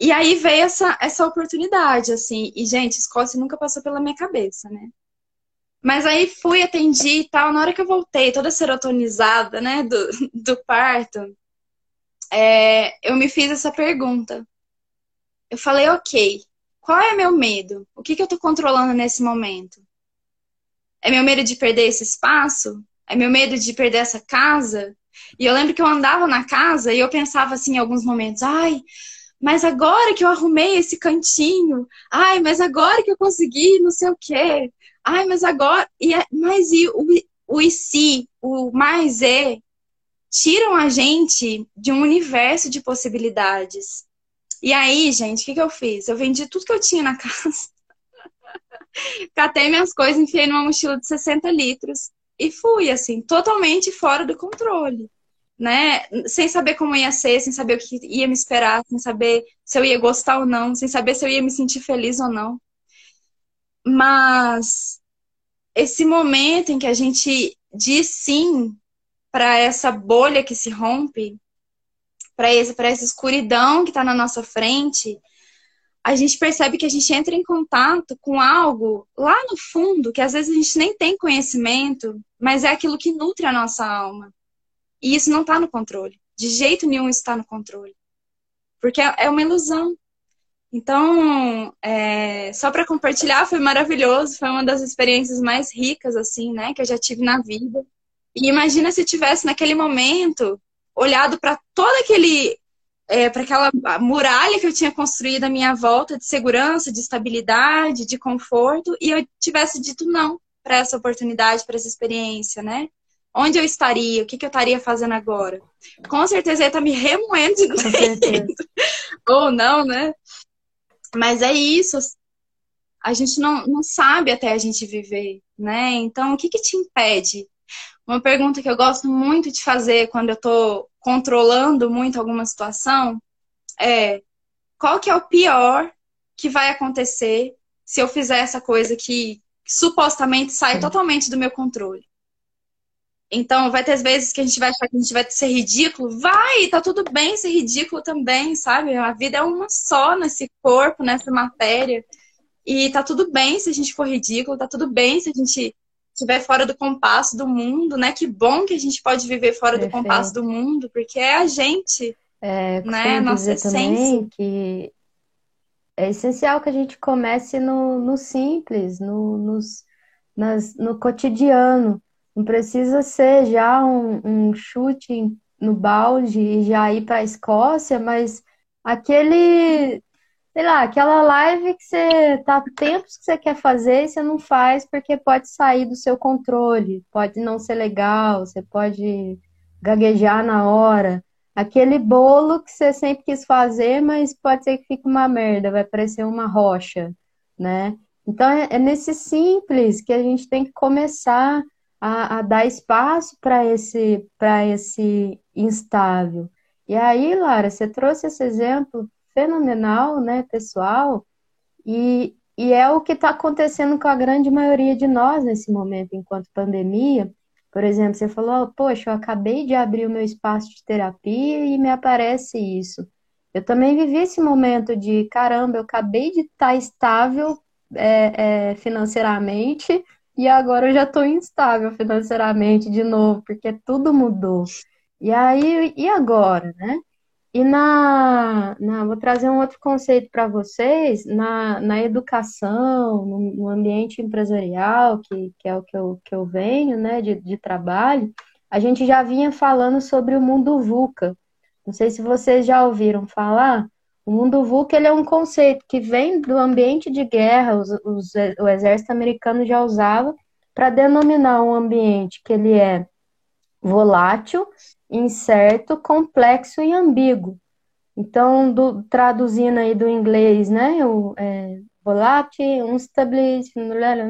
e aí veio essa, essa oportunidade, assim. E, gente, Escócia nunca passou pela minha cabeça, né? Mas aí fui, atendi e tal. Na hora que eu voltei, toda serotonizada, né, do, do parto, é, eu me fiz essa pergunta. Eu falei, ok, qual é meu medo? O que, que eu tô controlando nesse momento? É meu medo de perder esse espaço? É meu medo de perder essa casa? E eu lembro que eu andava na casa e eu pensava assim em alguns momentos, ai, mas agora que eu arrumei esse cantinho, ai, mas agora que eu consegui não sei o quê, Ai, mas agora. E, é, mas e o, o e se, o mais é, tiram a gente de um universo de possibilidades. E aí, gente, o que, que eu fiz? Eu vendi tudo que eu tinha na casa. Catei minhas coisas, enfiei numa mochila de 60 litros e fui, assim, totalmente fora do controle. Né? Sem saber como ia ser, sem saber o que ia me esperar, sem saber se eu ia gostar ou não, sem saber se eu ia me sentir feliz ou não. Mas esse momento em que a gente diz sim para essa bolha que se rompe, para essa escuridão que está na nossa frente, a gente percebe que a gente entra em contato com algo lá no fundo, que às vezes a gente nem tem conhecimento, mas é aquilo que nutre a nossa alma. E isso não está no controle. De jeito nenhum está no controle. Porque é, é uma ilusão. Então, é, só para compartilhar, foi maravilhoso. Foi uma das experiências mais ricas, assim, né, que eu já tive na vida. E imagina se tivesse naquele momento olhado para todo aquele é, para aquela muralha que eu tinha construído à minha volta de segurança, de estabilidade, de conforto, e eu tivesse dito não para essa oportunidade, para essa experiência, né? Onde eu estaria? O que, que eu estaria fazendo agora? Com certeza ia estar me remoendo de. Ou não, né? Mas é isso. A gente não, não sabe até a gente viver, né? Então, o que, que te impede? Uma pergunta que eu gosto muito de fazer quando eu estou controlando muito alguma situação é qual que é o pior que vai acontecer se eu fizer essa coisa que, supostamente sai totalmente do meu controle. Então, vai ter vezes que a gente vai achar que a gente vai ser ridículo. Vai, tá tudo bem ser ridículo também, sabe? A vida é uma só nesse corpo, nessa matéria. E tá tudo bem se a gente for ridículo, tá tudo bem se a gente estiver fora do compasso do mundo, né? Que bom que a gente pode viver fora Perfeito. do compasso do mundo, porque é a gente, é, né? Nossa essência. Que é essencial que a gente comece no, no simples, no, nos, nas, no cotidiano. Não precisa ser já um, um chute no balde e já ir para a Escócia, mas aquele sei lá, aquela live que você tá tempos que você quer fazer e você não faz porque pode sair do seu controle, pode não ser legal, você pode gaguejar na hora. Aquele bolo que você sempre quis fazer, mas pode ser que fique uma merda, vai parecer uma rocha, né? Então é, é nesse simples que a gente tem que começar a, a dar espaço para esse, para esse instável. E aí, Lara, você trouxe esse exemplo fenomenal, né, pessoal, e, e é o que está acontecendo com a grande maioria de nós nesse momento, enquanto pandemia. Por exemplo, você falou, poxa, eu acabei de abrir o meu espaço de terapia e me aparece isso. Eu também vivi esse momento de, caramba, eu acabei de estar tá estável é, é, financeiramente e agora eu já estou instável financeiramente de novo, porque tudo mudou. E aí, e agora, né? E na, na, vou trazer um outro conceito para vocês, na, na educação, no, no, ambiente empresarial, que, que é o que eu, que eu venho, né, de, de trabalho, a gente já vinha falando sobre o mundo VUCA. Não sei se vocês já ouviram falar. O mundo VUCA ele é um conceito que vem do ambiente de guerra, os, os, o exército americano já usava para denominar um ambiente que ele é volátil, incerto, complexo e ambíguo. Então, do, traduzindo aí do inglês, né, o é, volátil, unstable,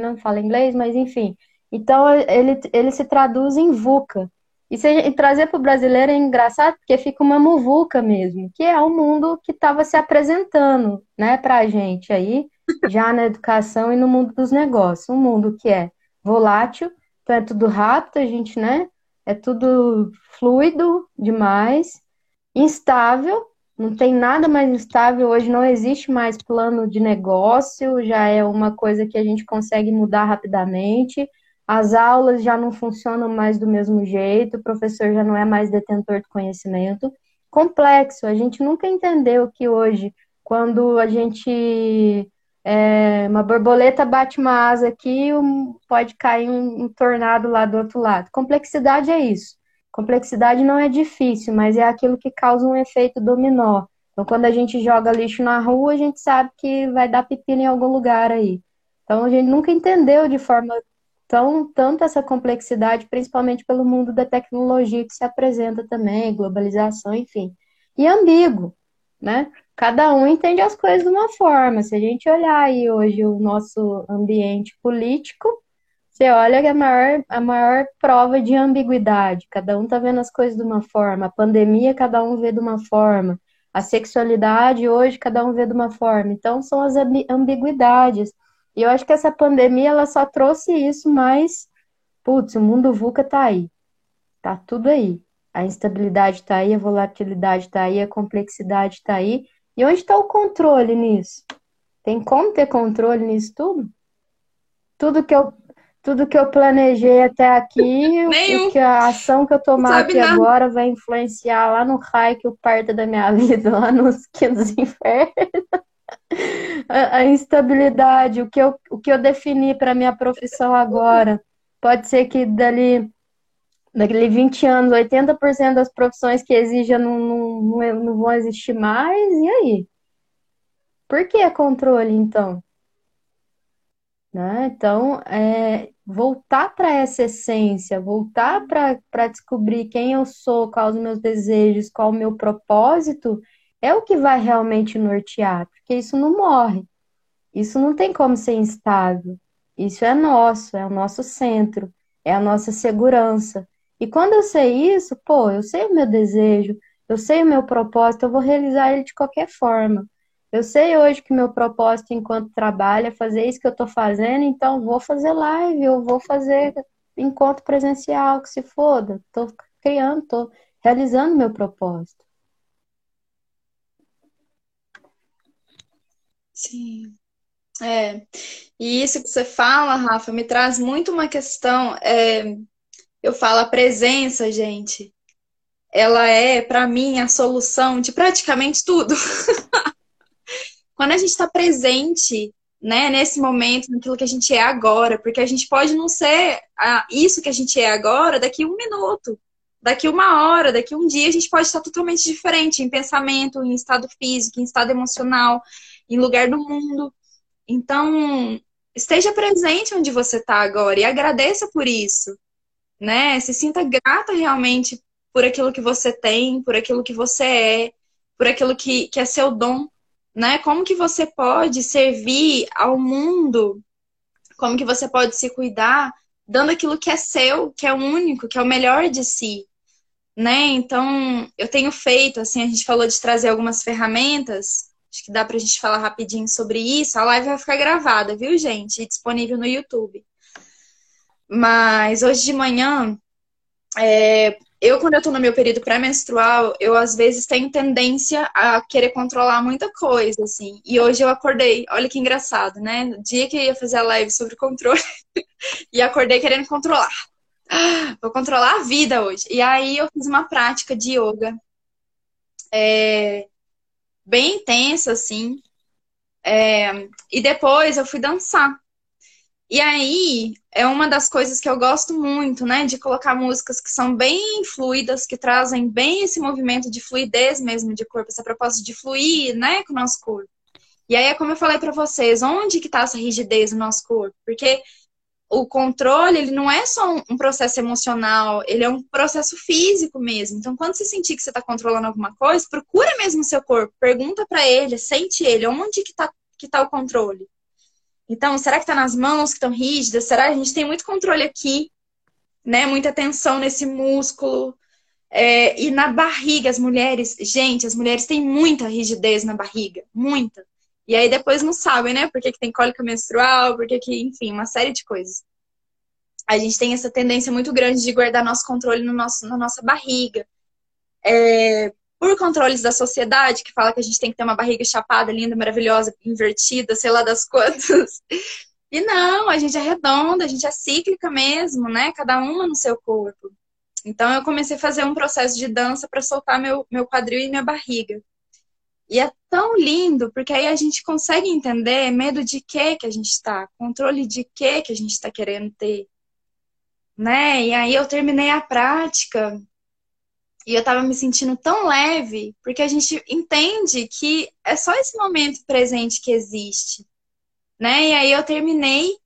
não fala inglês, mas enfim. Então, ele, ele se traduz em VUCA. E, se, e trazer para o brasileiro é engraçado, porque fica uma muvuca mesmo, que é o mundo que estava se apresentando, né, para a gente aí, já na educação e no mundo dos negócios. Um mundo que é volátil, então é tudo rápido, a gente, né, é tudo fluido demais, instável, não tem nada mais instável. Hoje não existe mais plano de negócio, já é uma coisa que a gente consegue mudar rapidamente. As aulas já não funcionam mais do mesmo jeito, o professor já não é mais detentor de conhecimento. Complexo, a gente nunca entendeu que hoje, quando a gente é, uma borboleta bate uma asa aqui, um, pode cair um, um, tornado lá do outro lado. Complexidade é isso. Complexidade não é difícil, mas é aquilo que causa um efeito dominó. Então, quando a gente joga lixo na rua, a gente sabe que vai dar pepino em algum lugar aí. Então, a gente nunca entendeu de forma tão tanto essa complexidade, principalmente pelo mundo da tecnologia que se apresenta também, globalização, enfim. E ambíguo, né? Cada um entende as coisas de uma forma. Se a gente olhar aí hoje o nosso ambiente político, você olha que a maior, a maior prova de ambiguidade. Cada um está vendo as coisas de uma forma. A pandemia, cada um vê de uma forma. A sexualidade, hoje, cada um vê de uma forma. Então, são as ambiguidades. E eu acho que essa pandemia, ela só trouxe isso, mas, putz, o mundo VUCA tá aí. Tá tudo aí. A instabilidade está aí, a volatilidade está aí, a complexidade está aí. E onde está o controle nisso? Tem como ter controle nisso tudo? Tudo que eu tudo que eu planejei até aqui, o que a ação que eu tomar aqui nada. agora vai influenciar lá no raio que eu parto da minha vida, lá nos quintos infernos. a, a, instabilidade, o que eu, o que eu defini para minha profissão agora. Pode ser que dali, dali 20 anos, 80% das profissões que exigem não, não, não vão existir mais, e aí? Por que controle, então? Né? Então, é, voltar para essa essência, voltar para descobrir quem eu sou, quais os meus desejos, qual o meu propósito, é o que vai realmente nortear, porque isso não morre. Isso não tem como ser instável. Isso é nosso, é o nosso centro, é a nossa segurança. E quando eu sei isso, pô, eu sei o meu desejo, eu sei o meu propósito, eu vou realizar ele de qualquer forma. Eu sei hoje que meu propósito enquanto trabalho é fazer isso que eu estou fazendo, então vou fazer live, eu vou fazer encontro presencial, que se foda. Estou criando, estou realizando meu propósito. Sim. É. E isso que você fala, Rafa, me traz muito uma questão. É, eu falo a presença, gente. Ela é, para mim, a solução de praticamente tudo. quando a gente está presente, né, nesse momento, naquilo que a gente é agora, porque a gente pode não ser a, isso que a gente é agora daqui um minuto, daqui uma hora, daqui um dia, a gente pode estar totalmente diferente em pensamento, em estado físico, em estado emocional, em lugar do mundo. Então, esteja presente onde você está agora e agradeça por isso, né? Se sinta grata realmente por aquilo que você tem, por aquilo que você é, por aquilo que, que é seu dom né? Como que você pode servir ao mundo? Como que você pode se cuidar dando aquilo que é seu, que é único, que é o melhor de si, né? Então, eu tenho feito, assim, a gente falou de trazer algumas ferramentas, acho que dá pra gente falar rapidinho sobre isso. A live vai ficar gravada, viu, gente? E disponível no YouTube. Mas hoje de manhã, é, eu, quando eu tô no meu período pré-menstrual, eu às vezes tenho tendência a querer controlar muita coisa, assim. E hoje eu acordei, olha que engraçado, né? No dia que eu ia fazer a live sobre controle, e acordei querendo controlar. Vou controlar a vida hoje. E aí eu fiz uma prática de yoga é, bem intensa, assim. É, e depois eu fui dançar. E aí, é uma das coisas que eu gosto muito, né? De colocar músicas que são bem fluidas, que trazem bem esse movimento de fluidez mesmo de corpo, essa proposta de fluir, né, com o nosso corpo. E aí é como eu falei para vocês, onde que tá essa rigidez no nosso corpo? Porque o controle, ele não é só um processo emocional, ele é um processo físico mesmo. Então, quando você sentir que você está controlando alguma coisa, procura mesmo o seu corpo, pergunta para ele, sente ele, onde que tá, que tá o controle? Então, será que está nas mãos que estão rígidas? Será que a gente tem muito controle aqui, né? Muita tensão nesse músculo. É, e na barriga, as mulheres, gente, as mulheres têm muita rigidez na barriga, muita. E aí depois não sabem, né? Por que, que tem cólica menstrual, por que, que, enfim, uma série de coisas. A gente tem essa tendência muito grande de guardar nosso controle no nosso, na nossa barriga. É, por controles da sociedade, que fala que a gente tem que ter uma barriga chapada, linda, maravilhosa, invertida, sei lá das quantas. E não, a gente é redonda, a gente é cíclica mesmo, né? Cada uma no seu corpo. Então eu comecei a fazer um processo de dança para soltar meu, meu quadril e minha barriga. E é tão lindo, porque aí a gente consegue entender medo de que que a gente está, controle de que que a gente está querendo ter. Né? E aí eu terminei a prática e eu tava me sentindo tão leve, porque a gente entende que é só esse momento presente que existe, né? E aí eu terminei,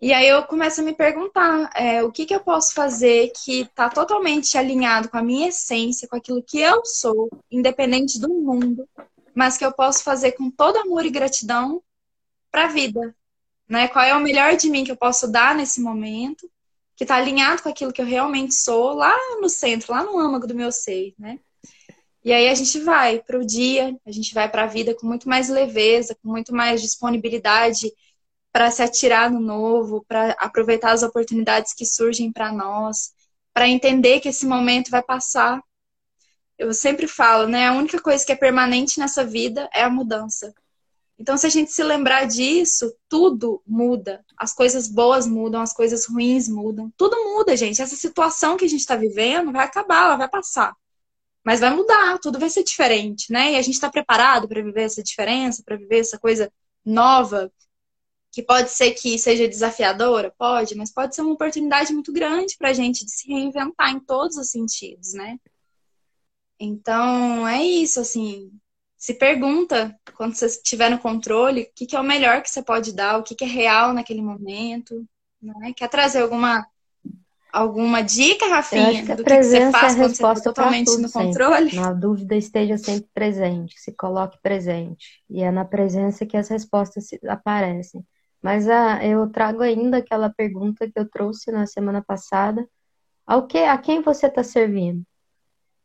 e aí eu começo a me perguntar é, o que, que eu posso fazer que tá totalmente alinhado com a minha essência, com aquilo que eu sou, independente do mundo, mas que eu posso fazer com todo amor e gratidão para a vida, né? Qual é o melhor de mim que eu posso dar nesse momento? Que está alinhado com aquilo que eu realmente sou, lá no centro, lá no âmago do meu ser, né? E aí a gente vai para o dia, a gente vai para a vida com muito mais leveza, com muito mais disponibilidade para se atirar no novo, para aproveitar as oportunidades que surgem para nós, para entender que esse momento vai passar. Eu sempre falo, né? A única coisa que é permanente nessa vida é a mudança. Então, se a gente se lembrar disso, tudo muda. As coisas boas mudam, as coisas ruins mudam. Tudo muda, gente. Essa situação que a gente está vivendo vai acabar, ela vai passar. Mas vai mudar, tudo vai ser diferente, né? E a gente está preparado para viver essa diferença, para viver essa coisa nova, que pode ser que seja desafiadora? Pode, mas pode ser uma oportunidade muito grande para a gente de se reinventar em todos os sentidos, né? Então, é isso, assim. Se pergunta, quando você estiver no controle, o que, que é o melhor que você pode dar, o que, que é real naquele momento. Né? Quer trazer alguma alguma dica, Rafinha, do que, que você faz é quando você está totalmente no controle? Na dúvida, esteja sempre presente, se coloque presente. E é na presença que as respostas aparecem. Mas ah, eu trago ainda aquela pergunta que eu trouxe na semana passada. Ao que, a quem você está servindo?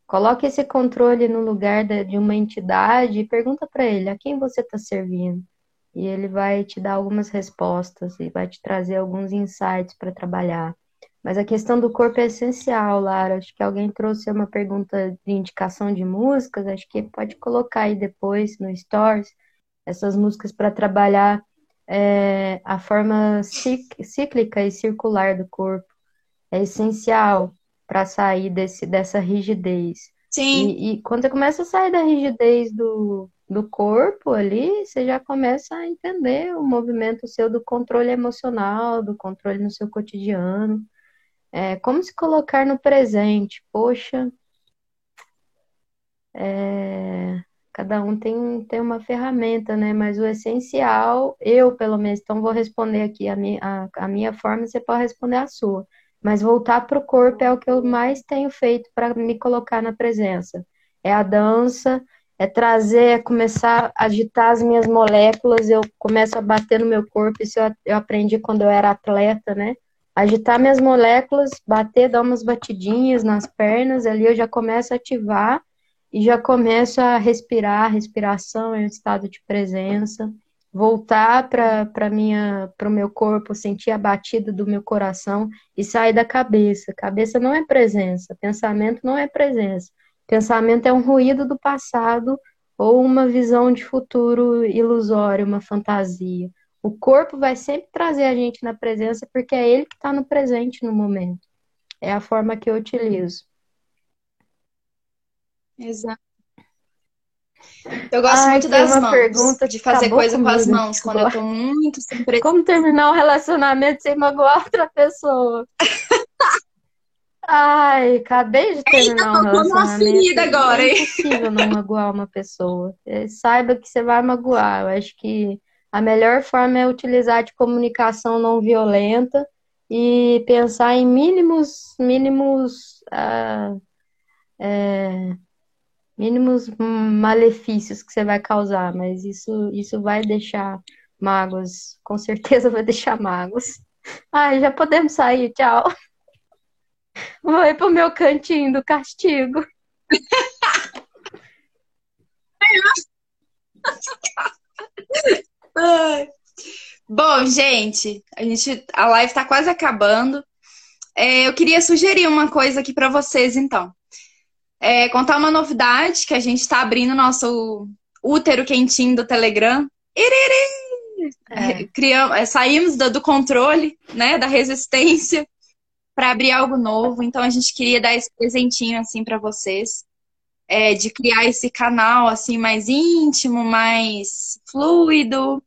Coloque esse controle no lugar de uma entidade e pergunta para ele a quem você está servindo. E ele vai te dar algumas respostas e vai te trazer alguns insights para trabalhar. Mas a questão do corpo é essencial, Lara. Acho que alguém trouxe uma pergunta de indicação de músicas. Acho que pode colocar aí depois no Stories essas músicas para trabalhar é, a forma cíclica e circular do corpo. É essencial para sair desse, dessa rigidez. Sim. E, e, quando você começa a sair da rigidez do, do corpo ali, você já começa a entender o movimento seu do controle emocional, do controle no seu cotidiano. É, como se colocar no presente? Poxa, é, cada um tem, tem uma ferramenta, né? Mas o essencial, eu pelo menos, então vou responder aqui a minha, a, a minha forma, você pode responder a sua. Mas voltar para o corpo é o que eu mais tenho feito para me colocar na presença. É a dança, é trazer, é começar a agitar as minhas moléculas, eu começo a bater no meu corpo, isso eu, eu aprendi quando eu era atleta, né? Agitar minhas moléculas, bater, dar umas batidinhas nas pernas, ali eu já começo a ativar e já começo a respirar, respiração é um estado de presença voltar para minha para o meu corpo, sentir a batida do meu coração e sair da cabeça. Cabeça não é presença, pensamento não é presença. Pensamento é um ruído do passado ou uma visão de futuro ilusório, uma fantasia. O corpo vai sempre trazer a gente na presença porque é ele que está no presente no momento. É a forma que eu utilizo. Exato. Eu gosto Ai, muito das mãos. Pergunta de fazer coisa com as mãos quando eu tô muito sem Como terminar um relacionamento sem magoar outra pessoa? Ai, acabei de terminar Eita, um relacionamento. agora, hein? É impossível não magoar uma pessoa. É, saiba que você vai magoar. Eu acho que a melhor forma é utilizar de comunicação não violenta e pensar em mínimos, mínimos uh, é, mínimos malefícios que você vai causar, mas isso, isso vai deixar mágoas, com certeza vai deixar mágoas. Ai, já podemos sair, tchau. Vou ir pro meu cantinho do castigo. Bom, gente, a gente a live tá quase acabando. É, eu queria sugerir uma coisa aqui para vocês, então é, contar uma novidade que a gente está abrindo nosso útero quentinho do Telegram. Iriri! É. Criamos, é, saímos do, do, controle, né, da resistência para abrir algo novo. Então a gente queria dar esse presentinho assim para vocês, é, de criar esse canal assim mais íntimo, mais fluido,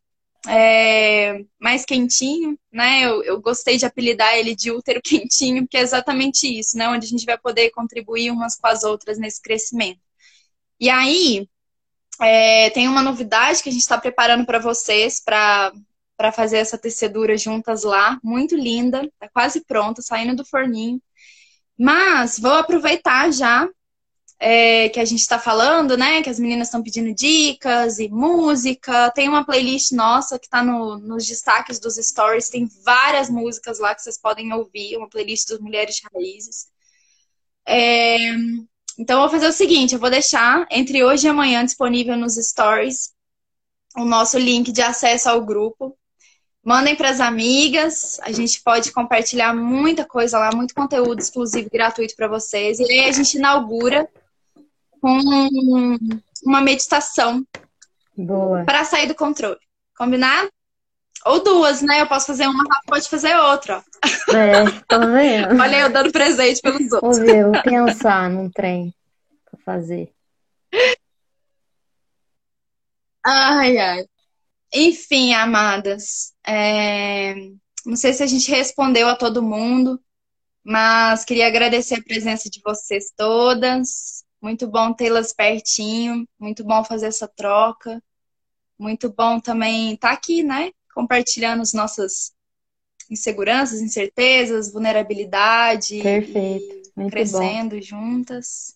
é, mais quentinho, né? Eu, eu, gostei de apelidar ele de útero quentinho, porque é exatamente isso, né? Onde a gente vai poder contribuir umas com as outras nesse crescimento. E aí, é, tem uma novidade que a gente está preparando para vocês, para para fazer essa tecedura juntas lá, muito linda, tá quase pronta, saindo do forninho. Mas vou aproveitar já é, que a gente está falando, né? Que as meninas estão pedindo dicas e música. Tem uma playlist nossa que está no, nos destaques dos stories. Tem várias músicas lá que vocês podem ouvir. Uma playlist das Mulheres Raízes. É, então, eu vou fazer o seguinte: eu vou deixar entre hoje e amanhã disponível nos stories o nosso link de acesso ao grupo. Mandem para as amigas, a gente pode compartilhar muita coisa lá, muito conteúdo exclusivo gratuito para vocês. E aí a gente inaugura com uma meditação Boa. Para sair do controle. Combinado? Ou duas, né? Eu posso fazer uma, Rafa pode fazer outra. É, tô vendo. Olha eu dando presente pelos outros. Vou ver, vou pensar num trem pra fazer. Ai, ai. Enfim, amadas. É... Não sei se a gente respondeu a todo mundo, mas queria agradecer a presença de vocês todas. Muito bom tê-las pertinho, muito bom fazer essa troca. Muito bom também estar tá aqui, né? Compartilhando as nossas inseguranças, incertezas, vulnerabilidade. Perfeito. Muito crescendo bom. juntas.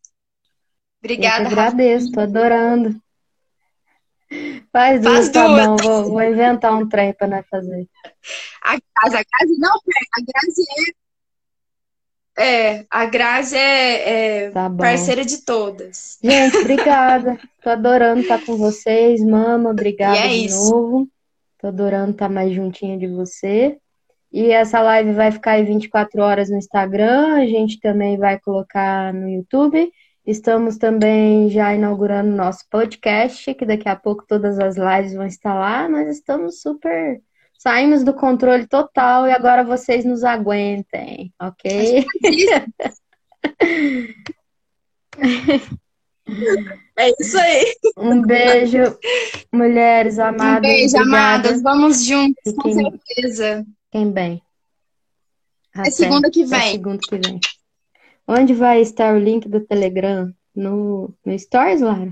Obrigada. Eu agradeço, tô adorando. Faz duas, Faz tá bom. Vou, vou, inventar um trem para nós fazer. A Grazi, a Grazi não, a Grazi é. É, a Grazi é, é tá parceira de todas. Gente, obrigada. Tô adorando estar com vocês. Mama, obrigada é de isso. novo. Tô adorando estar mais juntinha de você. E essa live vai ficar aí 24 horas no Instagram. A gente também vai colocar no YouTube. Estamos também já inaugurando nosso podcast, que daqui a pouco todas as lives vão estar lá. Nós estamos super. Saímos do controle total e agora vocês nos aguentem, ok? É isso aí. Um beijo, mulheres amadas. Um beijo, obrigada. amadas. Vamos juntos, com certeza. Quem bem. Até. É segunda que vem. É segunda que vem. Onde vai estar o link do Telegram? No, no Stories, Lara?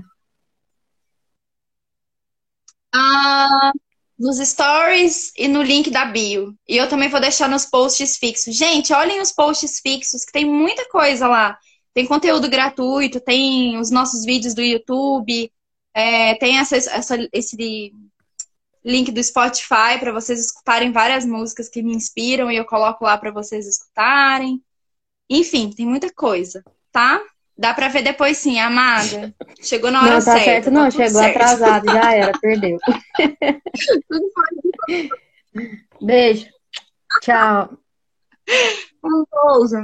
Ah, nos Stories e no link da bio. E eu também vou deixar nos posts fixos. Gente, olhem os posts fixos, que tem muita coisa lá. Tem conteúdo gratuito, tem os nossos vídeos do YouTube, é, tem essa, essa, esse link do Spotify para vocês escutarem várias músicas que me inspiram e eu coloco lá para vocês escutarem. Enfim, tem muita coisa, tá? Dá pra ver depois sim, amada. Chegou na hora não, tá certa. Certo, tá não, chegou certo. atrasado, já era, perdeu. Beijo. Tchau. Um pouso.